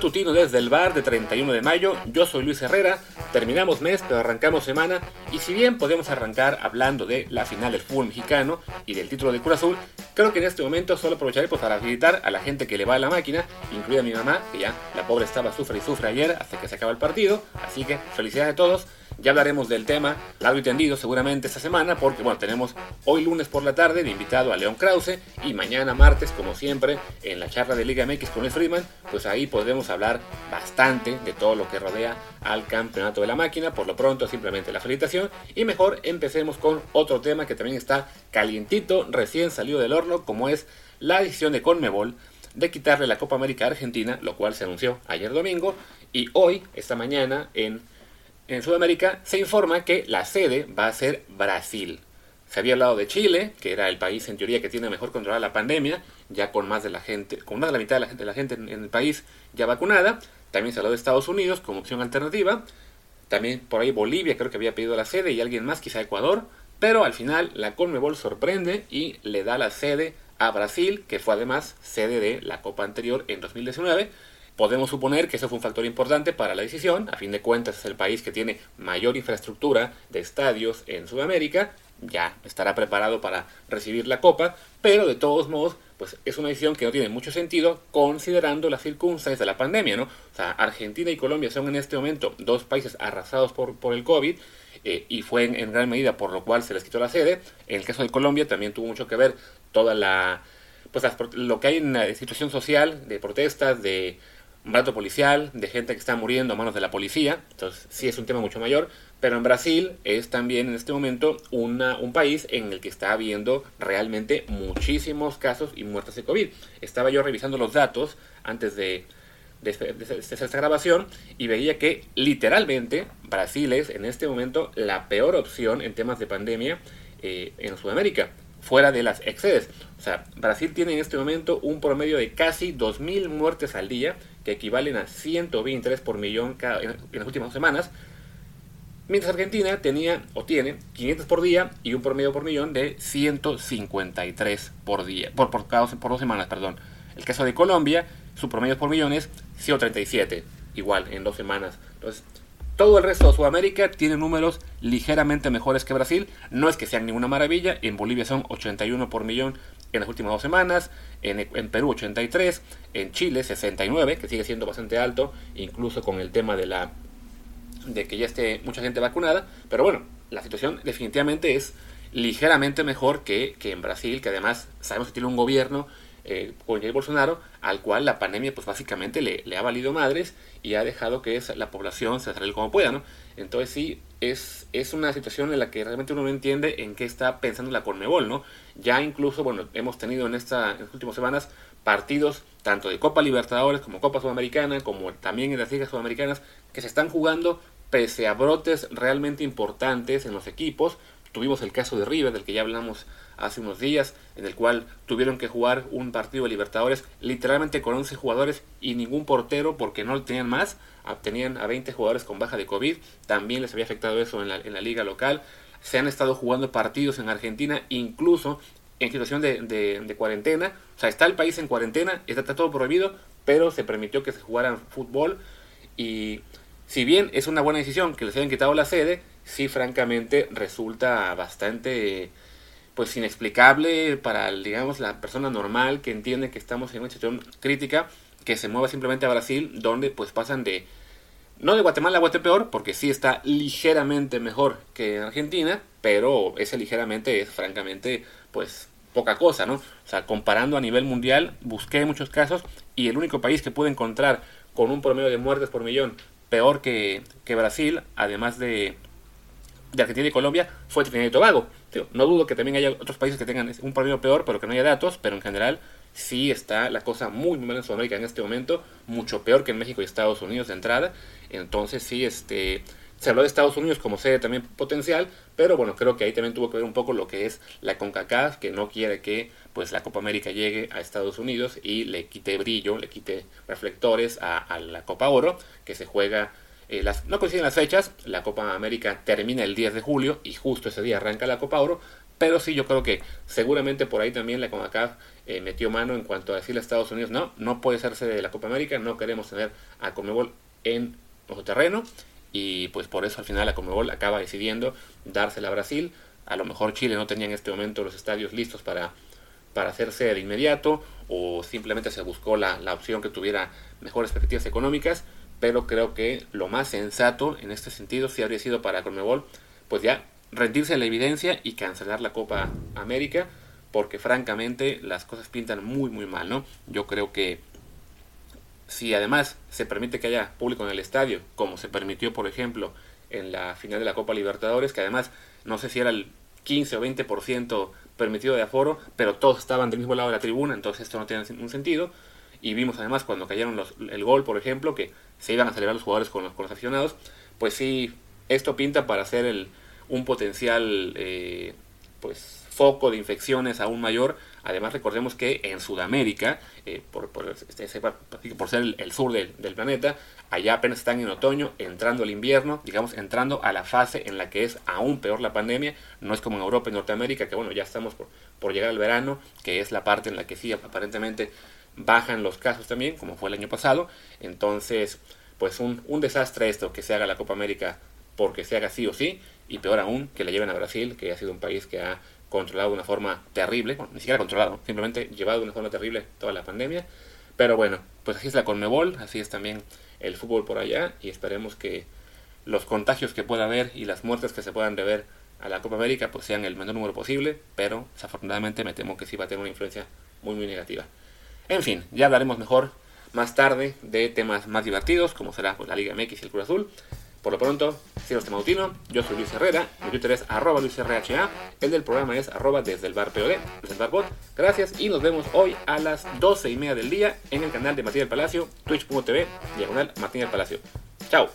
matutino desde el bar de 31 de mayo. Yo soy Luis Herrera. Terminamos mes, pero arrancamos semana. Y si bien podemos arrancar hablando de la final del fútbol mexicano y del título de Cruz Azul, creo que en este momento solo aprovecharé pues, para felicitar a la gente que le va a la máquina, incluida mi mamá, que ya la pobre estaba sufre y sufre ayer hasta que se acaba el partido. Así que felicidades a todos. Ya hablaremos del tema largo y tendido seguramente esta semana porque bueno, tenemos hoy lunes por la tarde de invitado a León Krause y mañana martes, como siempre, en la charla de Liga MX con el Freeman, pues ahí podremos hablar bastante de todo lo que rodea al campeonato de la máquina. Por lo pronto, simplemente la felicitación y mejor empecemos con otro tema que también está calientito, recién salido del horno, como es la decisión de Conmebol de quitarle la Copa América a Argentina, lo cual se anunció ayer domingo y hoy, esta mañana, en en Sudamérica se informa que la sede va a ser Brasil. Se había hablado de Chile, que era el país en teoría que tiene mejor controlada la pandemia, ya con más de la gente, con más de la mitad de la gente, la gente en, el país ya vacunada. También se habló de Estados Unidos como opción alternativa. También por ahí Bolivia creo que había pedido la sede y alguien más, quizá Ecuador. Pero al final la Conmebol sorprende y le da la sede a Brasil, que fue además sede de la Copa anterior en 2019. Podemos suponer que eso fue un factor importante para la decisión, a fin de cuentas es el país que tiene mayor infraestructura de estadios en Sudamérica, ya estará preparado para recibir la copa, pero de todos modos, pues es una decisión que no tiene mucho sentido considerando las circunstancias de la pandemia, ¿no? O sea, Argentina y Colombia son en este momento dos países arrasados por, por el COVID, eh, y fue en, gran medida por lo cual se les quitó la sede. En el caso de Colombia también tuvo mucho que ver toda la, pues lo que hay en la situación social, de protestas, de un rato policial, de gente que está muriendo a manos de la policía, entonces sí es un tema mucho mayor, pero en Brasil es también en este momento una, un país en el que está habiendo realmente muchísimos casos y muertes de COVID. Estaba yo revisando los datos antes de, de, esta grabación y veía que literalmente Brasil es en este momento la peor opción en temas de pandemia eh, en Sudamérica fuera de las excedes. O sea, Brasil tiene en este momento un promedio de casi 2.000 muertes al día, que equivalen a 123 por millón cada, en, las últimas semanas, mientras Argentina tenía o tiene 500 por día y un promedio por millón de 153 por día, por, por, cada, por dos semanas, perdón. El caso de Colombia, su promedio por millón es 137, igual en dos semanas. Entonces, todo el resto de Sudamérica tiene números ligeramente mejores que Brasil. No es que sean ninguna maravilla. En Bolivia son 81 por millón en las últimas dos semanas. En, en, Perú 83. En Chile 69, que sigue siendo bastante alto, incluso con el tema de la de que ya esté mucha gente vacunada. Pero bueno, la situación definitivamente es ligeramente mejor que, que en Brasil, que además sabemos que tiene un gobierno eh, con Jair Bolsonaro, al cual la pandemia pues básicamente le, le, ha valido madres y ha dejado que es, la población se salga como pueda, ¿no? Entonces sí, es, es una situación en la que realmente uno no entiende en qué está pensando la Conmebol, ¿no? Ya incluso, bueno, hemos tenido en, esta, en últimas semanas partidos tanto de Copa Libertadores como Copa Sudamericana, como también en las ligas sudamericanas, que se están jugando pese a brotes realmente importantes en los equipos. Tuvimos el caso de River, del que ya hablamos hace unos días, en el cual tuvieron que jugar un partido de Libertadores literalmente con 11 jugadores y ningún portero porque no tenían más. Tenían a 20 jugadores con baja de COVID. También les había afectado eso en la, en la liga local. Se han estado jugando partidos en Argentina, incluso en situación de, de, cuarentena. O sea, está el país en cuarentena, está, está todo prohibido, pero se permitió que se jugaran fútbol. Y si bien es una buena decisión que les hayan quitado la sede, sí francamente resulta bastante pues inexplicable para, digamos, la persona normal que entiende que estamos en una situación crítica, que se mueva simplemente a Brasil, donde pues pasan de, no de Guatemala a Guatepeor, porque sí está ligeramente mejor que Argentina, pero ese ligeramente es francamente, pues, poca cosa, ¿no? O sea, comparando a nivel mundial, busqué muchos casos y el único país que pude encontrar con un promedio de muertes por millón peor que, que Brasil, además de, Argentina y Colombia, fue Trinidad y Tobago no dudo que también haya otros países que tengan un promedio peor, pero que no haya datos, pero en general sí está la cosa muy, muy mal en Sudamérica en este momento, mucho peor que en México y Estados Unidos de entrada. Entonces sí, este, se habló de Estados Unidos como sede también potencial, pero bueno, creo que ahí también tuvo que ver un poco lo que es la CONCACAF, que no quiere que pues la Copa América llegue a Estados Unidos y le quite brillo, le quite reflectores a, la Copa Oro, que se juega eh, no coinciden las fechas, la Copa América termina el 10 de julio y justo ese día arranca la Copa Oro, pero sí yo creo que seguramente por ahí también la CONCACAF eh, metió mano en cuanto a decirle a Estados Unidos, no, no puede sede de la Copa América, no queremos tener a Conmebol en nuestro terreno, y pues por eso al final la Conmebol acaba decidiendo dársela a Brasil, a lo mejor Chile no tenía en este momento los estadios listos para, para hacerse de inmediato, o simplemente se buscó la, la opción que tuviera mejores perspectivas económicas, pero creo que lo más sensato en este sentido sí habría sido para Conmebol, pues ya rendirse a la evidencia y cancelar la Copa América, porque francamente las cosas pintan muy muy mal, ¿no? Yo creo que si además se permite que haya público en el estadio, como se permitió por ejemplo en la final de la Copa Libertadores, que además no sé si era el 15 o 20% permitido de aforo, pero todos estaban del mismo lado de la tribuna, entonces esto no tiene ningún sentido. Y vimos además cuando cayeron los, el gol, por ejemplo, que se iban a celebrar los jugadores con los, con los aficionados, pues sí, esto pinta para ser el, un potencial eh, pues foco de infecciones aún mayor. Además recordemos que en Sudamérica, eh, por, por, este, por, ser el, sur del, del, planeta, allá apenas están en otoño, entrando el invierno, digamos, entrando a la fase en la que es aún peor la pandemia. No es como en Europa y Norteamérica, que bueno, ya estamos por, por llegar al verano, que es la parte en la que sí, aparentemente bajan los casos también, como fue el año pasado. Entonces, pues un, un desastre esto, que se haga la Copa América porque se haga sí o sí, y peor aún, que la lleven a Brasil, que ha sido un país que ha controlado de una forma terrible, bueno, ni siquiera controlado, simplemente llevado de una forma terrible toda la pandemia. Pero bueno, pues así es la Conmebol, así es también el fútbol por allá, y esperemos que los contagios que pueda haber y las muertes que se puedan deber a la Copa América pues sean el menor número posible, pero desafortunadamente me temo que sí va a tener una influencia muy muy negativa. En fin, ya hablaremos mejor más tarde de temas más divertidos, como será pues, la Liga MX y el Cruz Azul. Por lo pronto, yo soy Luis Herrera, mi Twitter es arroba LuisRHA, el del programa es arroba desde el bar POD, desde el bar bot. Gracias y nos vemos hoy a las 12 y media del día en el canal de Martín del Palacio, twitch.tv, diagonal Martín del Palacio. Chao.